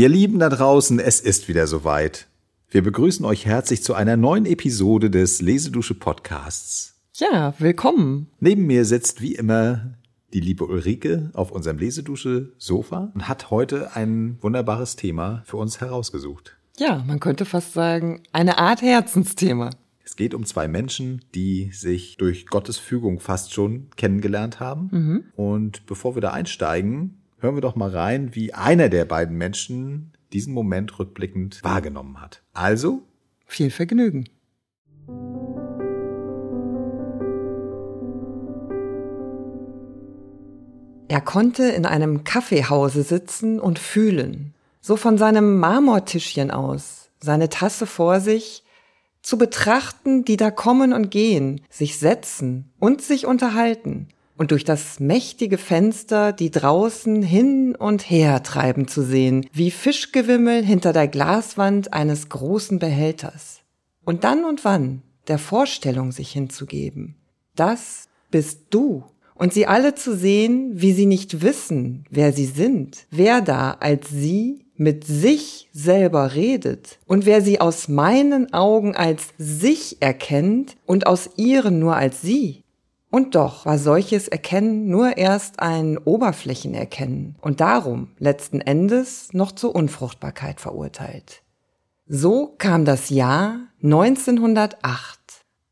Ihr Lieben da draußen, es ist wieder soweit. Wir begrüßen euch herzlich zu einer neuen Episode des Lesedusche Podcasts. Ja, willkommen. Neben mir sitzt wie immer die liebe Ulrike auf unserem Lesedusche Sofa und hat heute ein wunderbares Thema für uns herausgesucht. Ja, man könnte fast sagen, eine Art Herzensthema. Es geht um zwei Menschen, die sich durch Gottes Fügung fast schon kennengelernt haben. Mhm. Und bevor wir da einsteigen, hören wir doch mal rein, wie einer der beiden Menschen diesen Moment rückblickend wahrgenommen hat. Also, Viel Vergnügen. Er konnte in einem Kaffeehause sitzen und fühlen, so von seinem Marmortischchen aus, seine Tasse vor sich, zu betrachten, die da kommen und gehen, sich setzen und sich unterhalten und durch das mächtige Fenster die draußen hin und her treiben zu sehen, wie Fischgewimmel hinter der Glaswand eines großen Behälters. Und dann und wann der Vorstellung sich hinzugeben. Das bist du. Und sie alle zu sehen, wie sie nicht wissen, wer sie sind, wer da als sie mit sich selber redet und wer sie aus meinen Augen als sich erkennt und aus ihren nur als sie. Und doch war solches Erkennen nur erst ein Oberflächenerkennen und darum letzten Endes noch zur Unfruchtbarkeit verurteilt. So kam das Jahr 1908.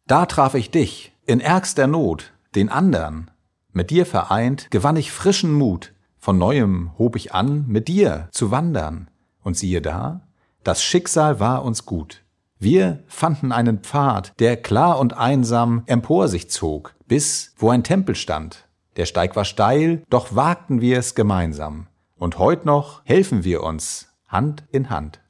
da traf ich dich, in ärgster Not, den andern. Mit dir vereint gewann ich frischen Mut. Von neuem hob ich an, mit dir zu wandern. Und siehe da, das Schicksal war uns gut. Wir fanden einen Pfad, der klar und einsam empor sich zog, bis wo ein Tempel stand. Der Steig war steil, doch wagten wir es gemeinsam. Und heut noch helfen wir uns Hand in Hand.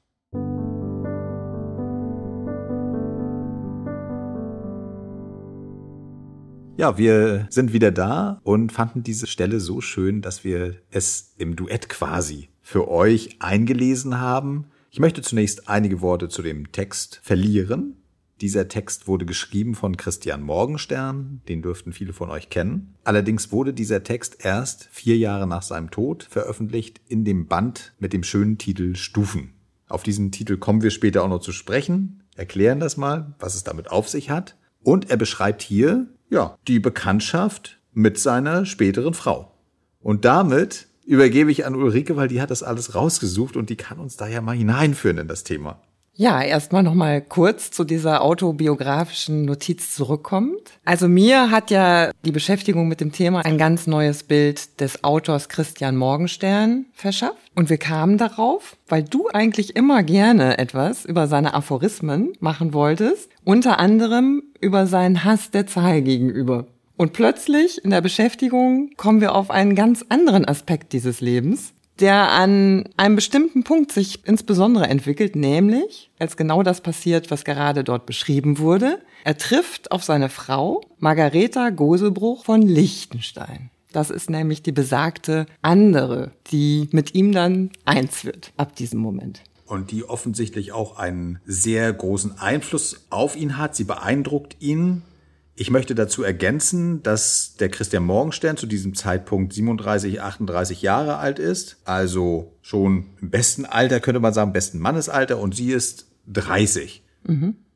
Ja, wir sind wieder da und fanden diese Stelle so schön, dass wir es im Duett quasi für euch eingelesen haben. Ich möchte zunächst einige Worte zu dem Text verlieren. Dieser Text wurde geschrieben von Christian Morgenstern, den dürften viele von euch kennen. Allerdings wurde dieser Text erst vier Jahre nach seinem Tod veröffentlicht in dem Band mit dem schönen Titel Stufen. Auf diesen Titel kommen wir später auch noch zu sprechen, erklären das mal, was es damit auf sich hat. Und er beschreibt hier, ja, die Bekanntschaft mit seiner späteren Frau. Und damit übergebe ich an Ulrike, weil die hat das alles rausgesucht und die kann uns da ja mal hineinführen in das Thema. Ja, erstmal noch mal kurz zu dieser autobiografischen Notiz zurückkommt. Also mir hat ja die Beschäftigung mit dem Thema ein ganz neues Bild des Autors Christian Morgenstern verschafft. Und wir kamen darauf, weil du eigentlich immer gerne etwas über seine Aphorismen machen wolltest, unter anderem über seinen Hass der Zahl gegenüber. Und plötzlich in der Beschäftigung kommen wir auf einen ganz anderen Aspekt dieses Lebens, der an einem bestimmten Punkt sich insbesondere entwickelt, nämlich als genau das passiert, was gerade dort beschrieben wurde. Er trifft auf seine Frau Margareta Goselbruch von Liechtenstein. Das ist nämlich die besagte andere, die mit ihm dann eins wird ab diesem Moment. Und die offensichtlich auch einen sehr großen Einfluss auf ihn hat. Sie beeindruckt ihn. Ich möchte dazu ergänzen, dass der Christian Morgenstern zu diesem Zeitpunkt 37, 38 Jahre alt ist. Also schon im besten Alter, könnte man sagen, besten Mannesalter. Und sie ist 30.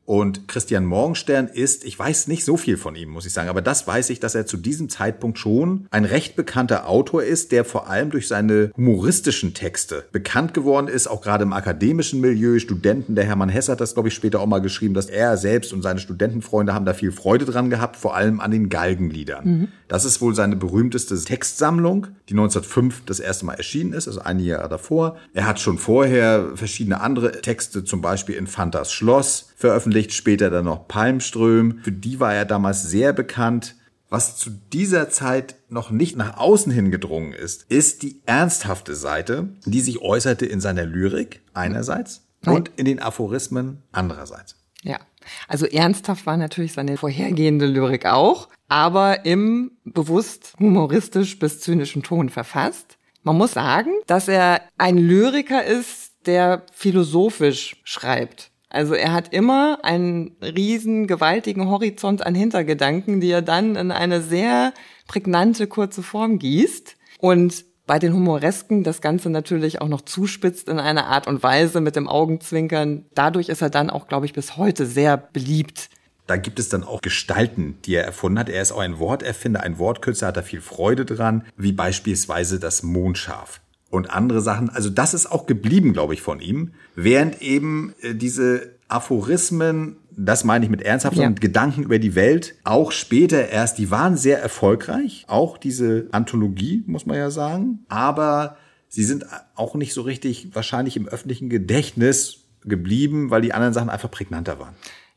Und Christian Morgenstern ist, ich weiß nicht so viel von ihm, muss ich sagen, aber das weiß ich, dass er zu diesem Zeitpunkt schon ein recht bekannter Autor ist, der vor allem durch seine humoristischen Texte bekannt geworden ist, auch gerade im akademischen Milieu. Studenten, der Hermann Hess hat das, glaube ich, später auch mal geschrieben, dass er selbst und seine Studentenfreunde haben da viel Freude dran gehabt, vor allem an den Galgenliedern. Das ist wohl seine berühmteste Textsammlung, die 1905 das erste Mal erschienen ist, also ein Jahr davor. Er hat schon vorher verschiedene andere Texte, zum Beispiel Infantas Schloss, veröffentlicht, später dann noch Palmström. Für die war er damals sehr bekannt. Was zu dieser Zeit noch nicht nach außen hin gedrungen ist, ist die ernsthafte Seite, die sich äußerte in seiner Lyrik einerseits und in den Aphorismen andererseits. Ja. Also ernsthaft war natürlich seine vorhergehende Lyrik auch, aber im bewusst humoristisch bis zynischen Ton verfasst. Man muss sagen, dass er ein Lyriker ist, der philosophisch schreibt. Also er hat immer einen riesen, gewaltigen Horizont an Hintergedanken, die er dann in eine sehr prägnante, kurze Form gießt. Und bei den Humoresken das Ganze natürlich auch noch zuspitzt in einer Art und Weise mit dem Augenzwinkern. Dadurch ist er dann auch, glaube ich, bis heute sehr beliebt. Da gibt es dann auch Gestalten, die er erfunden hat. Er ist auch ein Worterfinder, ein Wortkünstler, hat da viel Freude dran, wie beispielsweise das Mondschaf und andere Sachen. Also das ist auch geblieben, glaube ich, von ihm. Während eben äh, diese Aphorismen, das meine ich mit ernsthaften ja. Gedanken über die Welt, auch später erst, die waren sehr erfolgreich. Auch diese Anthologie, muss man ja sagen. Aber sie sind auch nicht so richtig wahrscheinlich im öffentlichen Gedächtnis geblieben, weil die anderen Sachen einfach prägnanter waren.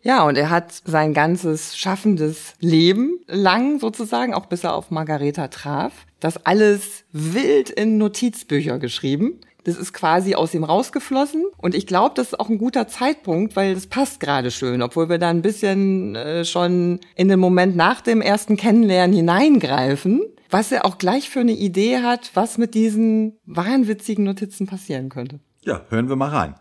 Ja, und er hat sein ganzes schaffendes Leben lang sozusagen, auch bis er auf Margareta traf, das alles wild in Notizbücher geschrieben. Das ist quasi aus ihm rausgeflossen. Und ich glaube, das ist auch ein guter Zeitpunkt, weil das passt gerade schön, obwohl wir da ein bisschen äh, schon in den Moment nach dem ersten Kennenlernen hineingreifen, was er auch gleich für eine Idee hat, was mit diesen wahnwitzigen Notizen passieren könnte. Ja, hören wir mal rein.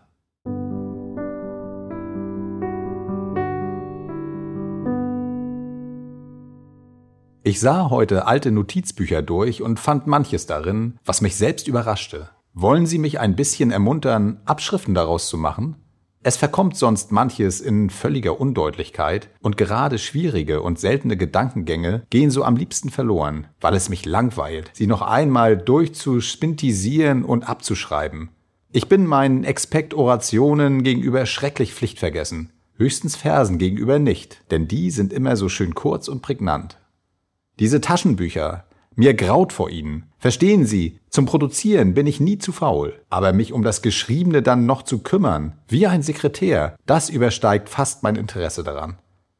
Ich sah heute alte Notizbücher durch und fand manches darin, was mich selbst überraschte. Wollen Sie mich ein bisschen ermuntern, Abschriften daraus zu machen? Es verkommt sonst manches in völliger Undeutlichkeit und gerade schwierige und seltene Gedankengänge gehen so am liebsten verloren, weil es mich langweilt, sie noch einmal durchzuspintisieren und abzuschreiben. Ich bin meinen Expekt-Orationen gegenüber schrecklich pflichtvergessen, höchstens Versen gegenüber nicht, denn die sind immer so schön kurz und prägnant. Diese Taschenbücher, mir graut vor ihnen. Verstehen Sie, zum Produzieren bin ich nie zu faul. Aber mich um das Geschriebene dann noch zu kümmern, wie ein Sekretär, das übersteigt fast mein Interesse daran.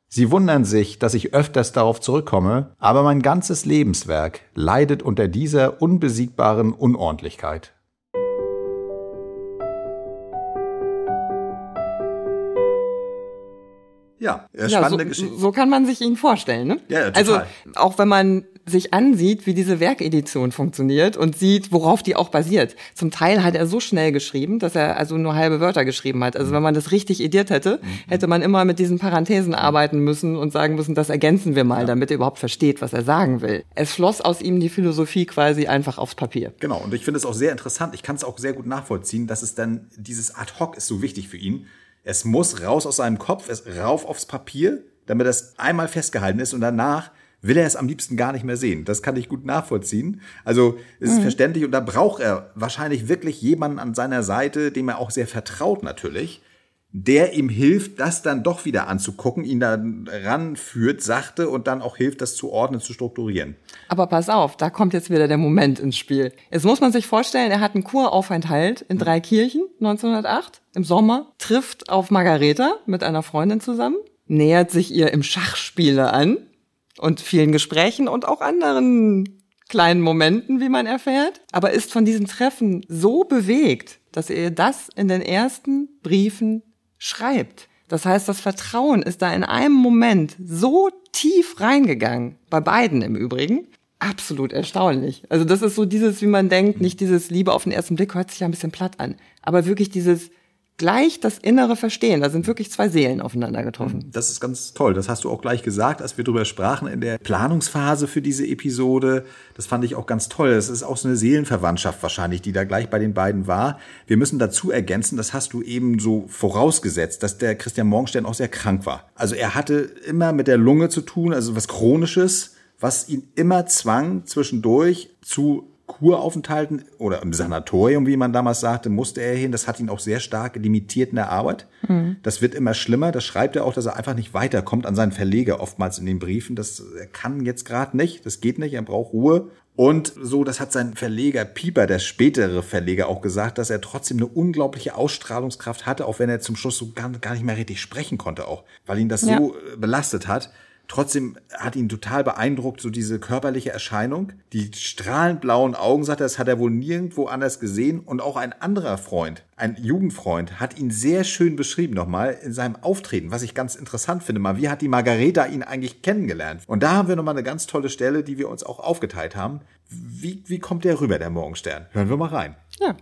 Sie wundern sich, dass ich öfters darauf zurückkomme, aber mein ganzes Lebenswerk leidet unter dieser unbesiegbaren Unordentlichkeit. Ja, spannende ja, so, Geschichte. So kann man sich ihn vorstellen, ne? Ja, ja total. Also auch wenn man sich ansieht, wie diese Werkedition funktioniert und sieht, worauf die auch basiert. Zum Teil hat er so schnell geschrieben, dass er also nur halbe Wörter geschrieben hat. Also wenn man das richtig ediert hätte, mhm. hätte man immer mit diesen Parenthesen arbeiten müssen und sagen müssen, das ergänzen wir mal, ja. damit er überhaupt versteht, was er sagen will. Es floss aus ihm die Philosophie quasi einfach aufs Papier. Genau. Und ich finde es auch sehr interessant. Ich kann es auch sehr gut nachvollziehen, dass es dann dieses Ad hoc ist so wichtig für ihn es muss raus aus seinem Kopf, es rauf aufs Papier, damit das einmal festgehalten ist und danach will er es am liebsten gar nicht mehr sehen. Das kann ich gut nachvollziehen. Also es ist mhm. verständlich und da braucht er wahrscheinlich wirklich jemanden an seiner Seite, dem er auch sehr vertraut natürlich, der ihm hilft, das dann doch wieder anzugucken, ihn dann ranführt, sachte und dann auch hilft, das zu ordnen, zu strukturieren. Aber pass auf, da kommt jetzt wieder der Moment ins Spiel. Jetzt muss man sich vorstellen, er hat einen Kuraufenthalt in drei Kirchen 1908 im Sommer, trifft auf Margareta mit einer Freundin zusammen, nähert sich ihr im Schachspiele an und vielen Gesprächen und auch anderen kleinen Momenten, wie man erfährt, aber ist von diesem Treffen so bewegt, dass er das in den ersten Briefen schreibt. Das heißt, das Vertrauen ist da in einem Moment so tief reingegangen, bei beiden im Übrigen. Absolut erstaunlich. Also das ist so dieses, wie man denkt, nicht dieses Liebe auf den ersten Blick hört sich ja ein bisschen platt an, aber wirklich dieses gleich das innere Verstehen. Da sind wirklich zwei Seelen aufeinander getroffen. Das ist ganz toll. Das hast du auch gleich gesagt, als wir darüber sprachen in der Planungsphase für diese Episode. Das fand ich auch ganz toll. Das ist auch so eine Seelenverwandtschaft wahrscheinlich, die da gleich bei den beiden war. Wir müssen dazu ergänzen, das hast du eben so vorausgesetzt, dass der Christian Morgenstern auch sehr krank war. Also er hatte immer mit der Lunge zu tun, also was Chronisches, was ihn immer zwang, zwischendurch zu Kuraufenthalten oder im Sanatorium, wie man damals sagte, musste er hin. Das hat ihn auch sehr stark limitiert in der Arbeit. Mhm. Das wird immer schlimmer. Das schreibt er auch, dass er einfach nicht weiterkommt an seinen Verleger oftmals in den Briefen. Das er kann jetzt gerade nicht. Das geht nicht. Er braucht Ruhe. Und so, das hat sein Verleger Pieper, der spätere Verleger, auch gesagt, dass er trotzdem eine unglaubliche Ausstrahlungskraft hatte, auch wenn er zum Schluss so gar, gar nicht mehr richtig sprechen konnte auch, weil ihn das ja. so äh, belastet hat. Trotzdem hat ihn total beeindruckt, so diese körperliche Erscheinung. Die strahlend blauen Augen, sagt er, das hat er wohl nirgendwo anders gesehen. Und auch ein anderer Freund, ein Jugendfreund, hat ihn sehr schön beschrieben nochmal in seinem Auftreten, was ich ganz interessant finde. Mal, wie hat die Margareta ihn eigentlich kennengelernt? Und da haben wir nochmal eine ganz tolle Stelle, die wir uns auch aufgeteilt haben. Wie, wie kommt der rüber, der Morgenstern? Hören wir mal rein. Ja.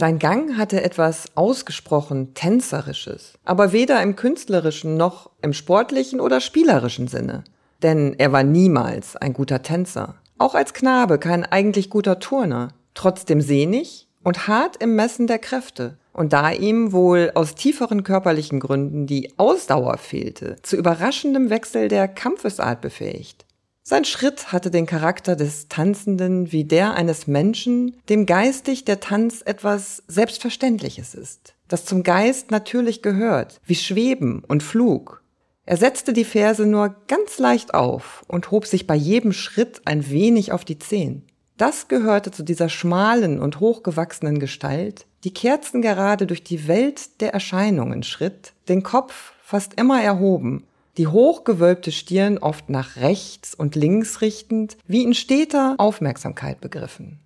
Sein Gang hatte etwas ausgesprochen Tänzerisches, aber weder im künstlerischen noch im sportlichen oder spielerischen Sinne. Denn er war niemals ein guter Tänzer. Auch als Knabe kein eigentlich guter Turner. Trotzdem sehnig und hart im Messen der Kräfte. Und da ihm wohl aus tieferen körperlichen Gründen die Ausdauer fehlte, zu überraschendem Wechsel der Kampfesart befähigt. Sein Schritt hatte den Charakter des Tanzenden wie der eines Menschen, dem geistig der Tanz etwas Selbstverständliches ist, das zum Geist natürlich gehört, wie Schweben und Flug. Er setzte die Ferse nur ganz leicht auf und hob sich bei jedem Schritt ein wenig auf die Zehen. Das gehörte zu dieser schmalen und hochgewachsenen Gestalt, die kerzengerade durch die Welt der Erscheinungen schritt, den Kopf fast immer erhoben die hochgewölbte Stirn oft nach rechts und links richtend, wie in steter Aufmerksamkeit begriffen.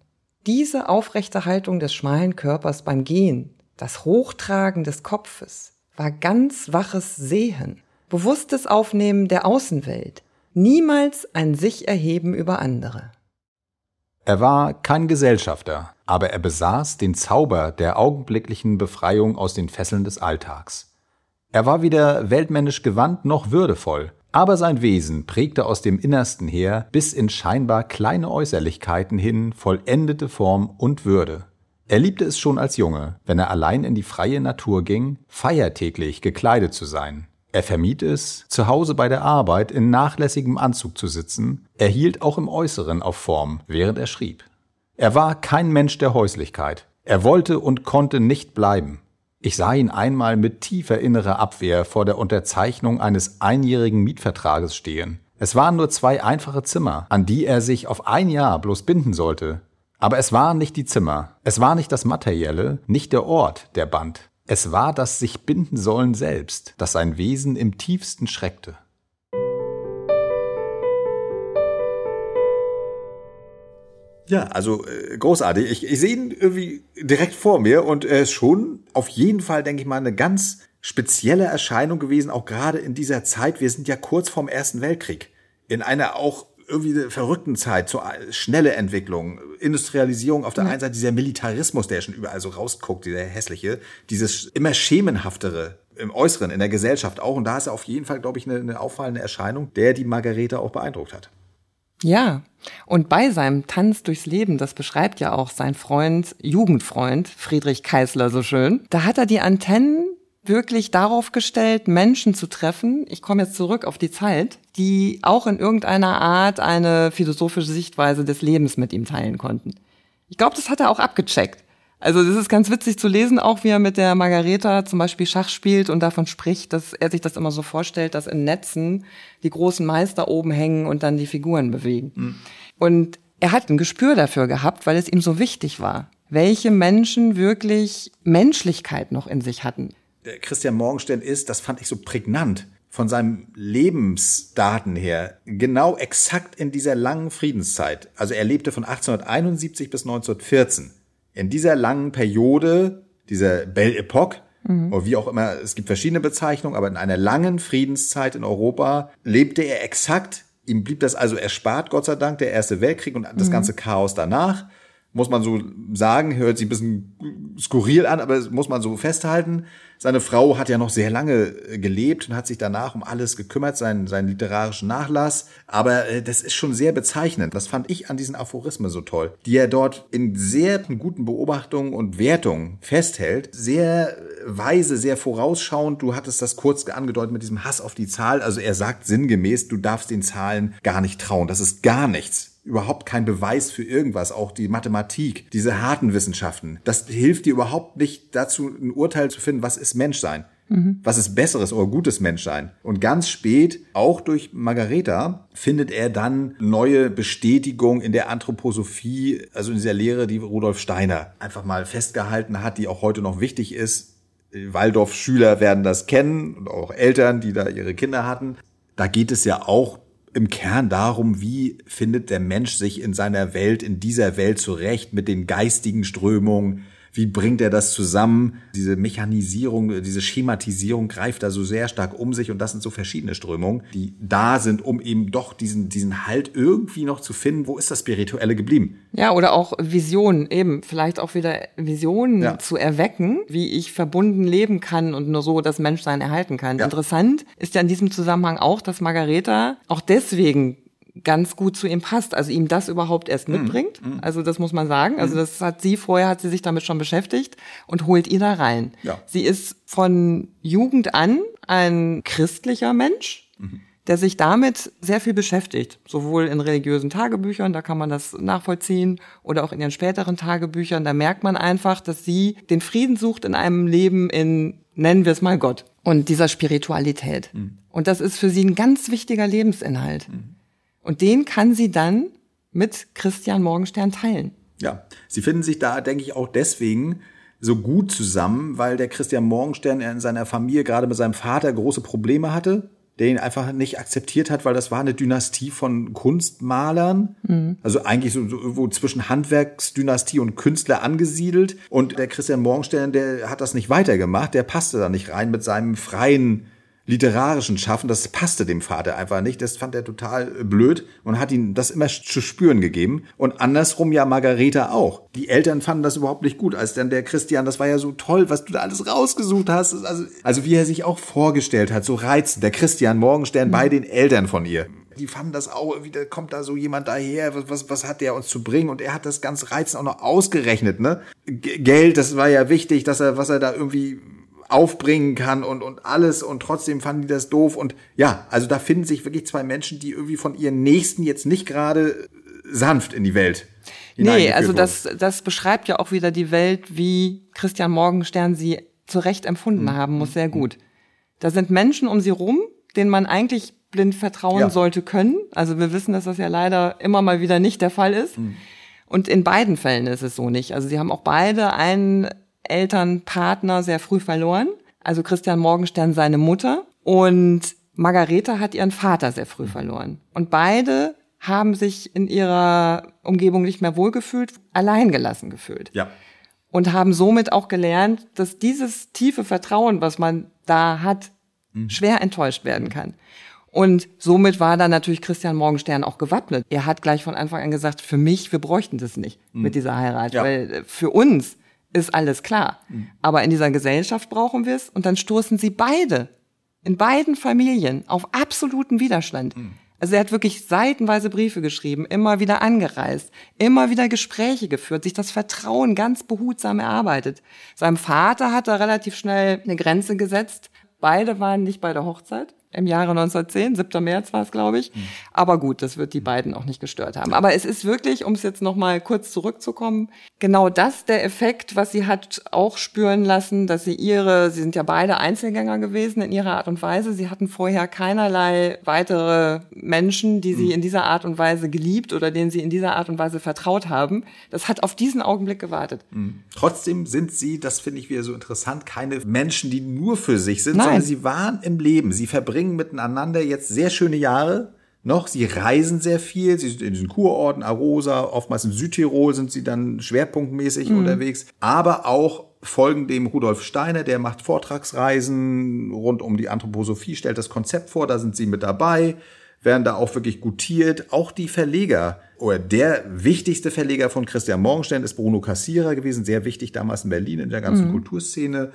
Diese aufrechte Haltung des schmalen Körpers beim Gehen, das Hochtragen des Kopfes, war ganz waches Sehen, bewusstes Aufnehmen der Außenwelt, niemals ein sich erheben über andere. Er war kein Gesellschafter, aber er besaß den Zauber der augenblicklichen Befreiung aus den Fesseln des Alltags. Er war weder weltmännisch gewandt noch würdevoll, aber sein Wesen prägte aus dem Innersten her bis in scheinbar kleine Äußerlichkeiten hin vollendete Form und Würde. Er liebte es schon als Junge, wenn er allein in die freie Natur ging, feiertäglich gekleidet zu sein. Er vermied es, zu Hause bei der Arbeit in nachlässigem Anzug zu sitzen, er hielt auch im Äußeren auf Form, während er schrieb. Er war kein Mensch der Häuslichkeit. Er wollte und konnte nicht bleiben. Ich sah ihn einmal mit tiefer innerer Abwehr vor der Unterzeichnung eines einjährigen Mietvertrages stehen. Es waren nur zwei einfache Zimmer, an die er sich auf ein Jahr bloß binden sollte. Aber es waren nicht die Zimmer, es war nicht das Materielle, nicht der Ort, der band. Es war das sich binden sollen selbst, das sein Wesen im tiefsten schreckte. Ja, also äh, großartig. Ich, ich sehe ihn irgendwie direkt vor mir und er ist schon auf jeden Fall, denke ich mal, eine ganz spezielle Erscheinung gewesen, auch gerade in dieser Zeit. Wir sind ja kurz vorm Ersten Weltkrieg. In einer auch irgendwie verrückten Zeit, so schnelle Entwicklung, Industrialisierung auf der ja. einen Seite, dieser Militarismus, der schon überall so rausguckt, dieser hässliche, dieses immer schemenhaftere im Äußeren, in der Gesellschaft auch. Und da ist er auf jeden Fall, glaube ich, eine, eine auffallende Erscheinung, der die Margarete auch beeindruckt hat. Ja, und bei seinem Tanz durchs Leben, das beschreibt ja auch sein Freund, Jugendfreund Friedrich Keisler so schön, da hat er die Antennen wirklich darauf gestellt, Menschen zu treffen, ich komme jetzt zurück auf die Zeit, die auch in irgendeiner Art eine philosophische Sichtweise des Lebens mit ihm teilen konnten. Ich glaube, das hat er auch abgecheckt. Also das ist ganz witzig zu lesen, auch wie er mit der Margareta zum Beispiel Schach spielt und davon spricht, dass er sich das immer so vorstellt, dass in Netzen die großen Meister oben hängen und dann die Figuren bewegen. Mhm. Und er hat ein Gespür dafür gehabt, weil es ihm so wichtig war, welche Menschen wirklich Menschlichkeit noch in sich hatten. Christian Morgenstern ist, das fand ich so prägnant, von seinem Lebensdaten her genau exakt in dieser langen Friedenszeit. Also er lebte von 1871 bis 1914 in dieser langen Periode, dieser Belle Epoque, mhm. oder wie auch immer, es gibt verschiedene Bezeichnungen, aber in einer langen Friedenszeit in Europa lebte er exakt, ihm blieb das also erspart, Gott sei Dank, der Erste Weltkrieg und das mhm. ganze Chaos danach. Muss man so sagen, hört sich ein bisschen skurril an, aber muss man so festhalten. Seine Frau hat ja noch sehr lange äh, gelebt und hat sich danach um alles gekümmert, seinen, seinen literarischen Nachlass. Aber äh, das ist schon sehr bezeichnend. Das fand ich an diesen Aphorismen so toll, die er dort in sehr guten Beobachtungen und Wertungen festhält. Sehr weise, sehr vorausschauend. Du hattest das kurz angedeutet mit diesem Hass auf die Zahl. Also er sagt sinngemäß, du darfst den Zahlen gar nicht trauen. Das ist gar nichts überhaupt kein Beweis für irgendwas, auch die Mathematik, diese harten Wissenschaften. Das hilft dir überhaupt nicht dazu, ein Urteil zu finden, was ist Menschsein. Mhm. Was ist besseres oder gutes Menschsein? Und ganz spät, auch durch Margareta, findet er dann neue Bestätigung in der Anthroposophie, also in dieser Lehre, die Rudolf Steiner einfach mal festgehalten hat, die auch heute noch wichtig ist. Waldorf-Schüler werden das kennen und auch Eltern, die da ihre Kinder hatten. Da geht es ja auch im Kern darum, wie findet der Mensch sich in seiner Welt, in dieser Welt zurecht mit den geistigen Strömungen, Wie bringt er das zusammen? Diese Mechanisierung, diese Schematisierung greift da so sehr stark um sich und das sind so verschiedene Strömungen, die da sind, um eben doch diesen, diesen Halt irgendwie noch zu finden. Wo ist das Spirituelle geblieben? Ja, oder auch Visionen, eben, vielleicht auch wieder Visionen ja. zu erwecken, wie ich verbunden leben kann und nur so das Menschsein erhalten kann. Ja. Interessant ist ja in diesem Zusammenhang auch, dass Margareta auch deswegen ganz gut zu ihm passt, also ihm das überhaupt erst mhm. mitbringt. Mm, Also das muss man sagen. Also mhm. das hat sie vorher hat sie sich damit schon beschäftigt und holt ihn da rein. Ja. Sie ist von Jugend an ein christlicher Mensch. Mhm. der sich damit sehr viel beschäftigt, sowohl in religiösen Tagebüchern, da kann man das nachvollziehen, oder auch in ihren späteren Tagebüchern, da merkt man einfach, dass sie den Frieden sucht in einem Leben in, nennen wir es mal Gott, und dieser Spiritualität. Mhm. Und das ist für sie ein ganz wichtiger Lebensinhalt. Mhm. Und den kann sie dann mit Christian Morgenstern teilen. Ja, sie finden sich da, denke ich, auch deswegen so gut zusammen, weil der Christian Morgenstern in seiner Familie gerade mit seinem Vater große Probleme hatte, der ihn einfach nicht akzeptiert hat, weil das war eine Dynastie von Kunstmalern, mhm. also eigentlich so, so irgendwo zwischen Handwerksdynastie und Künstler angesiedelt. Und der Christian Morgenstern, der hat das nicht weitergemacht, der passte da nicht rein mit seinem freien literarischen Schaffen, das passte dem Vater einfach nicht. Das fand er total blöd und hat ihm das immer zu spüren gegeben. Und andersrum ja Margareta auch. Die Eltern fanden das überhaupt nicht gut, als dann der Christian, das war ja so toll, was du da alles rausgesucht hast. Also, also wie er sich auch vorgestellt hat, so reizend. Der Christian Morgenstern bei den Eltern von ihr. Die fanden das auch, wieder kommt da so jemand daher, was, was, was hat der uns zu bringen? Und er hat das ganz reizend auch noch ausgerechnet, ne? G Geld, das war ja wichtig, dass er, was er da irgendwie aufbringen kann und, und alles und trotzdem fanden die das doof und ja, also da finden sich wirklich zwei Menschen, die irgendwie von ihren Nächsten jetzt nicht gerade sanft in die Welt. Nee, also das, das beschreibt ja auch wieder die Welt, wie Christian Morgenstern sie zu Recht empfunden mhm. haben muss, sehr gut. Da sind Menschen um sie rum, denen man eigentlich blind vertrauen ja. sollte können. Also wir wissen, dass das ja leider immer mal wieder nicht der Fall ist. Mhm. Und in beiden Fällen ist es so nicht. Also sie haben auch beide einen Elternpartner sehr früh verloren. Also Christian Morgenstern seine Mutter und Margareta hat ihren Vater sehr früh verloren. Und beide haben sich in ihrer Umgebung nicht mehr wohlgefühlt, alleingelassen gefühlt. Ja. Und haben somit auch gelernt, dass dieses tiefe Vertrauen, was man da hat, mhm. schwer enttäuscht werden kann. Und somit war dann natürlich Christian Morgenstern auch gewappnet. Er hat gleich von Anfang an gesagt, für mich, wir bräuchten das nicht mhm. mit dieser Heirat, ja. weil äh, für uns ist alles klar. Aber in dieser Gesellschaft brauchen wir es und dann stoßen sie beide in beiden Familien auf absoluten Widerstand. Also er hat wirklich seitenweise Briefe geschrieben, immer wieder angereist, immer wieder Gespräche geführt, sich das Vertrauen ganz behutsam erarbeitet. Seinem Vater hat er relativ schnell eine Grenze gesetzt. Beide waren nicht bei der Hochzeit im Jahre 1910, 7. März war es, glaube ich. Mhm. Aber gut, das wird die beiden auch nicht gestört haben. Aber es ist wirklich, um es jetzt noch mal kurz zurückzukommen, genau das der Effekt, was sie hat auch spüren lassen, dass sie ihre, sie sind ja beide Einzelgänger gewesen in ihrer Art und Weise. Sie hatten vorher keinerlei weitere Menschen, die sie mhm. in dieser Art und Weise geliebt oder denen sie in dieser Art und Weise vertraut haben. Das hat auf diesen Augenblick gewartet. Mhm. Trotzdem sind sie, das finde ich wieder so interessant, keine Menschen, die nur für sich sind, Nein. sondern sie waren im Leben. Sie verbringen verbringen miteinander jetzt sehr schöne Jahre noch. Sie reisen sehr viel. Sie sind in diesen Kurorten, Arosa, oftmals in Südtirol sind sie dann schwerpunktmäßig mhm. unterwegs. Aber auch folgen dem Rudolf Steiner, der macht Vortragsreisen rund um die Anthroposophie, stellt das Konzept vor, da sind sie mit dabei, werden da auch wirklich gutiert. Auch die Verleger oder der wichtigste Verleger von Christian Morgenstern ist Bruno Cassira gewesen, sehr wichtig damals in Berlin in der ganzen mhm. Kulturszene.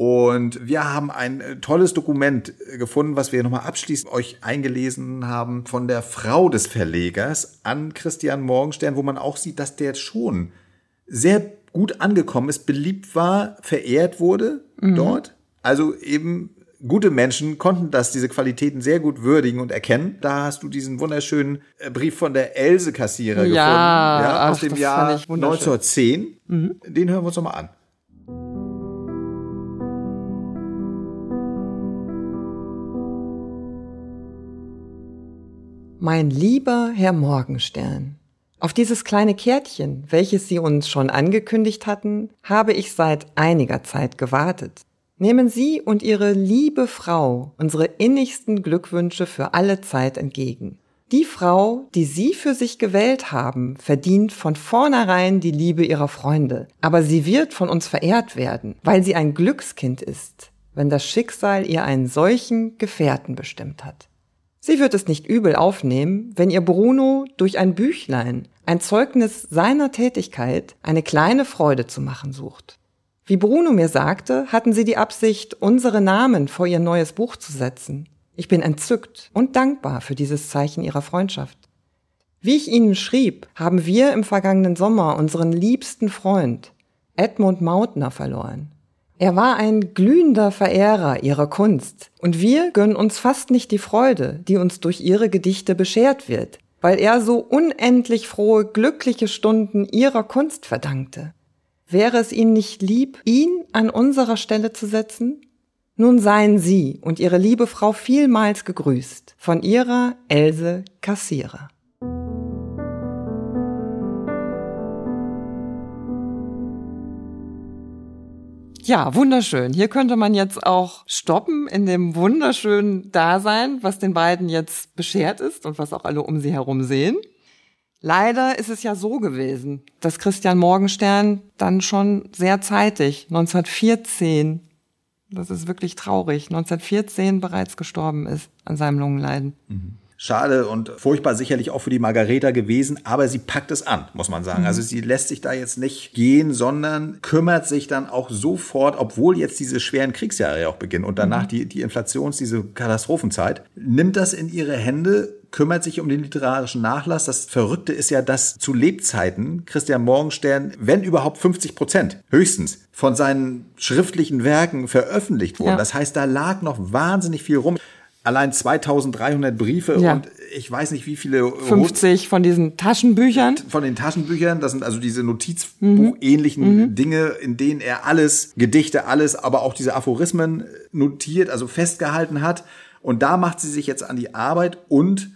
Und wir haben ein äh, tolles Dokument äh, gefunden, was wir nochmal abschließend euch eingelesen haben von der Frau des Verlegers an Christian Morgenstern, wo man auch sieht, dass der schon sehr gut angekommen ist, beliebt war, verehrt wurde mhm. dort. Also eben gute Menschen konnten das, diese Qualitäten sehr gut würdigen und erkennen. Da hast du diesen wunderschönen äh, Brief von der Else Kassierer ja, gefunden, ja, ach, aus dem Jahr 1910. Mhm. Den hören wir uns nochmal an. Mein lieber Herr Morgenstern, auf dieses kleine Kärtchen, welches Sie uns schon angekündigt hatten, habe ich seit einiger Zeit gewartet. Nehmen Sie und Ihre liebe Frau unsere innigsten Glückwünsche für alle Zeit entgegen. Die Frau, die Sie für sich gewählt haben, verdient von vornherein die Liebe Ihrer Freunde. Aber sie wird von uns verehrt werden, weil sie ein Glückskind ist, wenn das Schicksal ihr einen solchen Gefährten bestimmt hat. Sie wird es nicht übel aufnehmen, wenn ihr Bruno durch ein Büchlein, ein Zeugnis seiner Tätigkeit, eine kleine Freude zu machen sucht. Wie Bruno mir sagte, hatten sie die Absicht, unsere Namen vor ihr neues Buch zu setzen. Ich bin entzückt und dankbar für dieses Zeichen ihrer Freundschaft. Wie ich Ihnen schrieb, haben wir im vergangenen Sommer unseren liebsten Freund, Edmund Mautner, verloren. Er war ein glühender Verehrer ihrer Kunst, und wir gönnen uns fast nicht die Freude, die uns durch ihre Gedichte beschert wird, weil er so unendlich frohe, glückliche Stunden ihrer Kunst verdankte. Wäre es Ihnen nicht lieb, ihn an unserer Stelle zu setzen? Nun seien Sie und Ihre liebe Frau vielmals gegrüßt von Ihrer Else Kassierer. Ja, wunderschön. Hier könnte man jetzt auch stoppen in dem wunderschönen Dasein, was den beiden jetzt beschert ist und was auch alle um sie herum sehen. Leider ist es ja so gewesen, dass Christian Morgenstern dann schon sehr zeitig, 1914, das ist wirklich traurig, 1914 bereits gestorben ist an seinem Lungenleiden. Mhm. Schade und furchtbar sicherlich auch für die Margareta gewesen, aber sie packt es an, muss man sagen. Mhm. Also sie lässt sich da jetzt nicht gehen, sondern kümmert sich dann auch sofort, obwohl jetzt diese schweren Kriegsjahre ja auch beginnen und danach mhm. die, die Inflations-, diese Katastrophenzeit, nimmt das in ihre Hände, kümmert sich um den literarischen Nachlass. Das Verrückte ist ja, dass zu Lebzeiten Christian Morgenstern, wenn überhaupt 50 Prozent, höchstens, von seinen schriftlichen Werken veröffentlicht wurden. Ja. Das heißt, da lag noch wahnsinnig viel rum. Allein 2300 Briefe ja. und ich weiß nicht wie viele. 50 von diesen Taschenbüchern. Von den Taschenbüchern, das sind also diese Notizbuchähnlichen mhm. Dinge, in denen er alles, Gedichte, alles, aber auch diese Aphorismen notiert, also festgehalten hat. Und da macht sie sich jetzt an die Arbeit und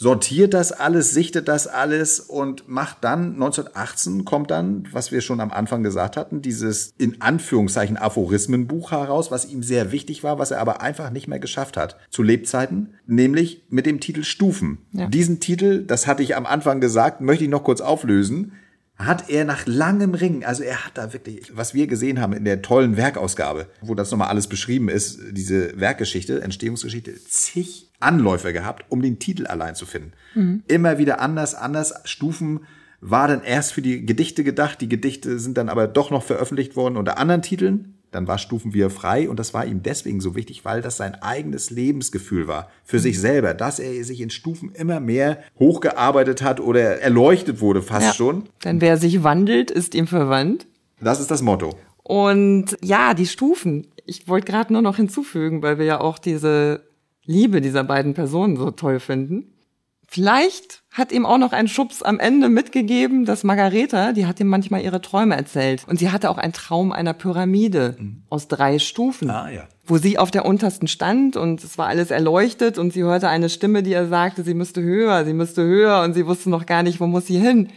sortiert das alles, sichtet das alles und macht dann 1918 kommt dann, was wir schon am Anfang gesagt hatten, dieses in Anführungszeichen Aphorismenbuch heraus, was ihm sehr wichtig war, was er aber einfach nicht mehr geschafft hat zu Lebzeiten, nämlich mit dem Titel Stufen. Ja. Diesen Titel, das hatte ich am Anfang gesagt, möchte ich noch kurz auflösen hat er nach langem Ringen, also er hat da wirklich, was wir gesehen haben in der tollen Werkausgabe, wo das nochmal alles beschrieben ist, diese Werkgeschichte, Entstehungsgeschichte, zig Anläufe gehabt, um den Titel allein zu finden. Mhm. Immer wieder anders, anders Stufen war dann erst für die Gedichte gedacht. Die Gedichte sind dann aber doch noch veröffentlicht worden unter anderen Titeln. Dann war Stufen wieder frei und das war ihm deswegen so wichtig, weil das sein eigenes Lebensgefühl war für sich mhm. selber, dass er sich in Stufen immer mehr hochgearbeitet hat oder erleuchtet wurde fast ja, schon. Denn wer sich wandelt, ist ihm verwandt. Das ist das Motto. Und ja, die Stufen. Ich wollte gerade nur noch hinzufügen, weil wir ja auch diese Liebe dieser beiden Personen so toll finden. Vielleicht hat ihm auch noch ein Schubs am Ende mitgegeben, dass Margareta, die hat ihm manchmal ihre Träume erzählt. Und sie hatte auch einen Traum einer Pyramide mhm. aus drei Stufen. Ah, ja. Wo sie auf der untersten stand und es war alles erleuchtet und sie hörte eine Stimme, die ihr sagte, sie müsste höher, sie müsste höher und sie wusste noch gar nicht, wo muss sie hin.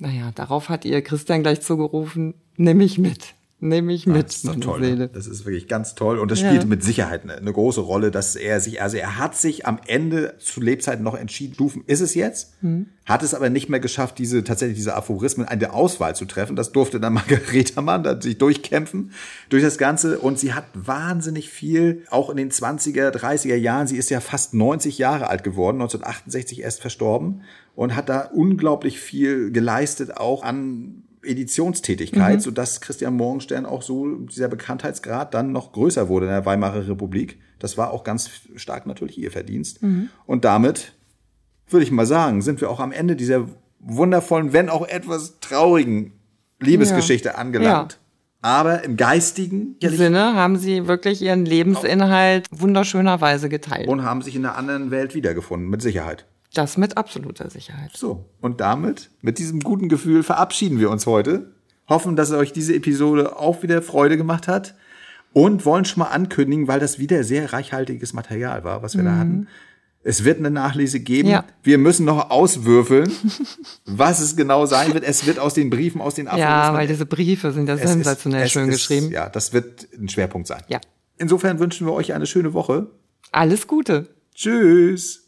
Naja, darauf hat ihr Christian gleich zugerufen, nimm mich mit nehme ich mit. Das ist toll. Ne? Seele. Das ist wirklich ganz toll. Und das spielt ja. mit Sicherheit eine, eine, große Rolle, dass er sich, also er hat sich am Ende zu Lebzeiten noch entschieden, Stufen ist es jetzt, hm. hat es aber nicht mehr geschafft, diese, tatsächlich diese Aphorismen an der Auswahl zu treffen. Das durfte dann Margareta Mann da sich durchkämpfen durch das Ganze. Und sie hat wahnsinnig viel, auch in den 20er, 30er Jahren, sie ist ja fast 90 Jahre alt geworden, 1968 erst verstorben und hat da unglaublich viel geleistet, auch an Editionstätigkeit, mhm. sodass Christian Morgenstern auch so dieser Bekanntheitsgrad dann noch größer wurde in der Weimarer Republik. Das war auch ganz stark natürlich ihr Verdienst. Mhm. Und damit würde ich mal sagen, sind wir auch am Ende dieser wundervollen, wenn auch etwas traurigen Liebesgeschichte ja. angelangt. Ja. Aber im geistigen Sinne haben sie wirklich ihren Lebensinhalt wunderschönerweise geteilt. Und haben sich in einer anderen Welt wiedergefunden, mit Sicherheit. Das mit absoluter Sicherheit. So, und damit, mit diesem guten Gefühl, verabschieden wir uns heute. Hoffen, dass euch diese Episode auch wieder Freude gemacht hat. Und wollen schon mal ankündigen, weil das wieder sehr reichhaltiges Material war, was wir mhm. da hatten. Es wird eine Nachlese geben. Ja. Wir müssen noch auswürfeln, was es genau sein wird. Es wird aus den Briefen, aus den Aphorismen. Ja, weil diese Briefe sind ja sensationell ist, schön ist, geschrieben. Ja, das wird ein Schwerpunkt sein. Ja. Insofern wünschen wir euch eine schöne Woche. Alles Gute. Tschüss.